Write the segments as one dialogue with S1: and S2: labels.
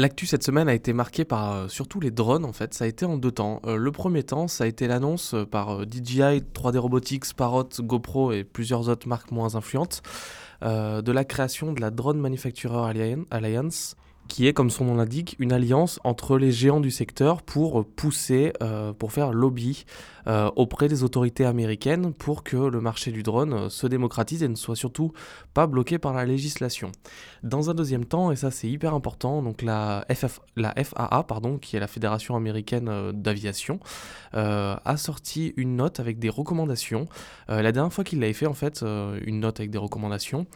S1: L'actu cette semaine a été marquée par euh, surtout les drones en fait, ça a été en deux temps. Euh, le premier temps, ça a été l'annonce euh, par DJI, 3D Robotics, Parrot, GoPro et plusieurs autres marques moins influentes de la création de la Drone Manufacturer Alliance qui est, comme son nom l'indique, une alliance entre les géants du secteur pour pousser, euh, pour faire lobby euh, auprès des autorités américaines pour que le marché du drone euh, se démocratise et ne soit surtout pas bloqué par la législation. Dans un deuxième temps, et ça c'est hyper important, donc la, FAA, pardon, qui est la Fédération américaine d'aviation, a sorti une note avec des recommandations. la dernière fois qu'il l'avait fait, en fait, une note avec des recommandations,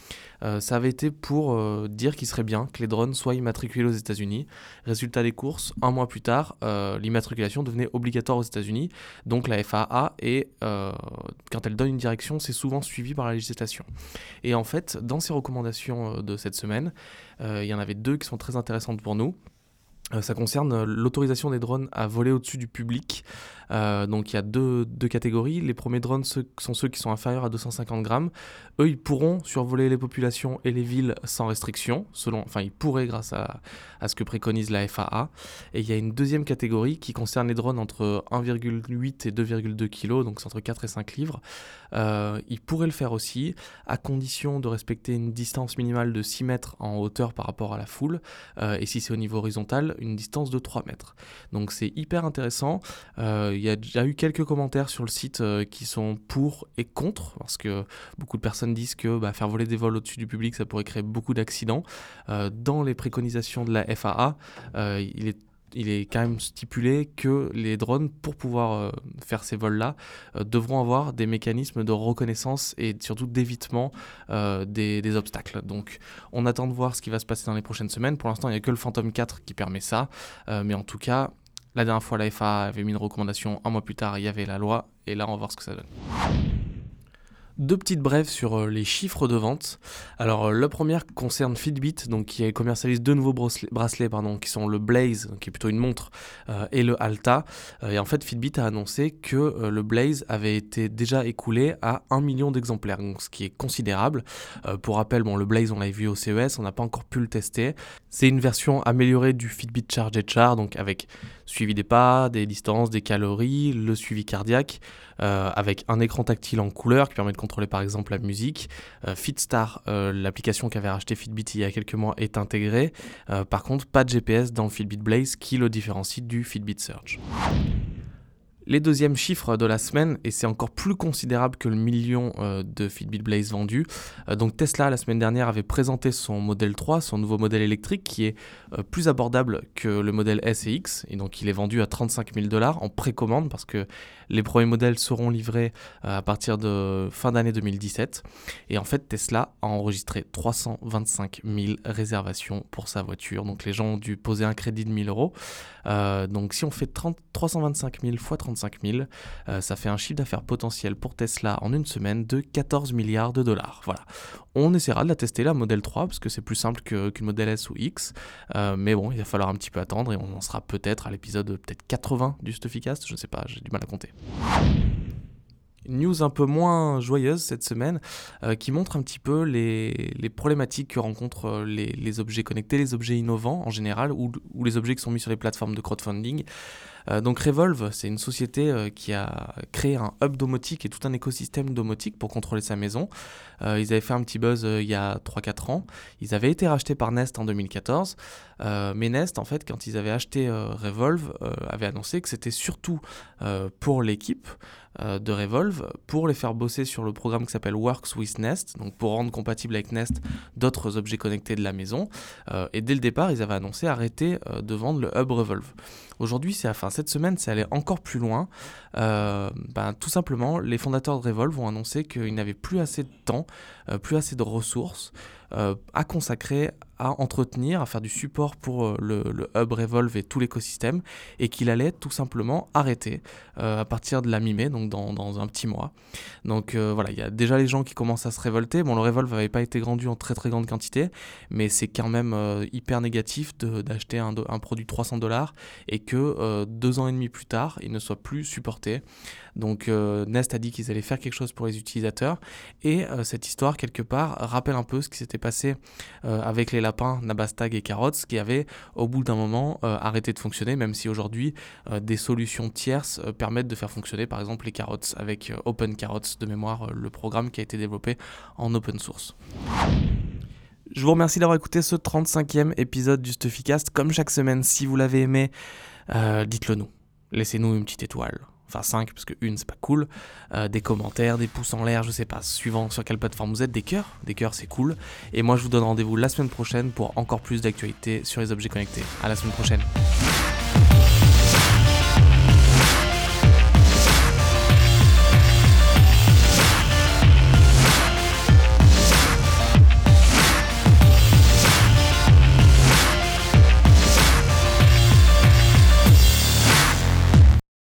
S1: ça avait été pour dire qu'il serait bien que les drones soient immatriculés aux États-Unis. Résultat des courses, un mois plus tard, euh, l'immatriculation devenait obligatoire aux États-Unis. Donc la FAA, et euh, quand elle donne une direction, c'est souvent suivi par la législation. Et en fait, dans ces recommandations euh, de cette semaine, il y en avait deux qui sont très intéressantes pour nous. Ça concerne l'autorisation des drones à voler au-dessus du public. Euh, donc il y a deux, catégories. Les premiers drones sont ceux qui sont inférieurs à 250 grammes. Eux, ils pourront survoler les populations et les villes sans restriction, selon, enfin ils pourraient grâce à, ce que préconise la FAA. Et il y a une deuxième catégorie qui concerne les drones entre 1,8 et 2,2 kg, donc c'est entre 4 et 5 livres. Euh, ils pourraient le faire aussi, à condition de respecter une distance minimale de 6 mètres en hauteur par rapport à la foule, euh, et si c'est au niveau horizontal, une distance de 3 mètres. Donc c'est hyper intéressant. Euh, il y a déjà eu quelques commentaires sur le site euh, qui sont pour et contre, parce que beaucoup de personnes disent que bah, faire voler des vols au-dessus du public, ça pourrait créer beaucoup d'accidents. Euh, dans les préconisations de la FAA, il est il est quand même stipulé que les drones, pour pouvoir faire ces vols-là, devront avoir des mécanismes de reconnaissance et surtout d'évitement des, des, obstacles. Donc on attend de voir ce qui va se passer dans les prochaines semaines. Pour l'instant, il n'y a que le Phantom 4 qui permet ça. mais en tout cas, la dernière fois, la FA avait mis une recommandation, un mois plus tard, il y avait la loi, et là, on va voir ce que ça donne. Deux petites brèves sur euh, les chiffres de vente. Alors, euh, la première concerne Fitbit, donc qui commercialise deux nouveaux bracelets, pardon, qui sont le Blaze, qui est plutôt une montre, euh, et le Alta. et en fait, Fitbit a annoncé que le Blaze avait été déjà écoulé à 1 million d'exemplaires, ce qui est considérable. pour rappel, bon, le Blaze, on l'a vu au CES, on n'a pas encore pu le tester. C'est une version améliorée du Fitbit Charge Char, donc avec suivi des pas, des distances, des calories, le suivi cardiaque, avec un écran tactile en couleur qui permet de contrôler par exemple la musique. Euh, Fitstar, euh, l'application qu'avait racheté Fitbit il y a quelques mois, est intégrée. Euh, par contre, pas de GPS dans le Blaze qui le différencie du Fitbit Search. Les deuxièmes chiffres de la semaine, et c'est encore plus considérable que le million euh, de Fitbit Blaze vendus. Euh, donc Tesla, la semaine dernière, avait présenté son modèle 3, son nouveau modèle électrique, qui est euh, plus abordable que le modèle S et X, et donc il est vendu à 35 000 dollars en précommande, parce que les premiers modèles seront livrés à partir de fin d'année 2017. Et en fait, Tesla a enregistré 325 000 réservations pour sa voiture. Donc les gens ont dû poser un crédit de 1000 euros. donc si on fait 30, 325 000 fois 30 000. Euh, ça fait un chiffre d'affaires potentiel pour Tesla en une semaine de 14 milliards de dollars. Voilà. On essaiera de la tester la modèle 3 parce que c'est plus simple qu'une modèle S ou X. Euh, mais bon, il va falloir un petit peu attendre et on en sera peut-être à l'épisode peut-être 80 du Stuffycast. Je ne sais pas, j'ai du mal à compter news un peu moins joyeuse cette semaine euh, qui montre un petit peu les, problématiques que rencontrent les, objets connectés, les objets innovants en général ou, les objets qui sont mis sur les plateformes de crowdfunding. Euh, donc Revolve, c'est une société euh, qui a créé un hub domotique et tout un écosystème domotique pour contrôler sa maison. Euh, ils avaient fait un petit buzz il y a 3-4 ans. Ils avaient été rachetés par Nest en 2014. mais Nest, en fait, quand ils avaient acheté Revolve, avait annoncé que c'était surtout pour l'équipe de Revolve pour les faire bosser sur le programme qui s'appelle Works with Nest, donc pour rendre compatible avec Nest d'autres objets connectés de la maison. et dès le départ, ils avaient annoncé arrêter de vendre le hub Revolve. Aujourd'hui, c'est enfin cette semaine, c'est aller encore plus loin. Euh, ben, tout simplement, les fondateurs de Revolve ont annoncé qu'ils n'avaient plus assez de temps, euh, plus assez de ressources a consacré à entretenir, à faire du support pour euh, le, hub Revolve et tout l'écosystème, et qu'il allait tout simplement arrêter euh, à partir de la mi-mai, donc dans, un petit mois. Donc euh, voilà, il y a déjà les gens qui commencent à se révolter. Bon, le Revolve n'avait pas été vendu en très très grande quantité, mais c'est quand même hyper négatif d'acheter un, un, produit 300 dollars et que deux ans et demi plus tard, il ne soit plus supporté. Donc Nest a dit qu'ils allaient faire quelque chose pour les utilisateurs, et cette histoire, quelque part, rappelle un peu ce qui s'était passé avec les lapins, Nabastag et Carrots, qui avaient au bout d'un moment euh, arrêté de fonctionner, même si aujourd'hui euh, des solutions tierces euh, permettent de faire fonctionner par exemple les Carrots avec Open Carrots de mémoire, le programme qui a été développé en open source. Je vous remercie d'avoir écouté ce 35e épisode du Stuffycast. Comme chaque semaine, si vous l'avez aimé, dites-le nous. Laissez-nous une petite étoile enfin 5 parce que une c'est pas cool, euh, des commentaires, des pouces en l'air, je sais pas, suivant sur quelle plateforme vous êtes, des cœurs, des cœurs c'est cool. Et moi je vous donne rendez-vous la semaine prochaine pour encore plus d'actualités sur les objets connectés. À la semaine prochaine.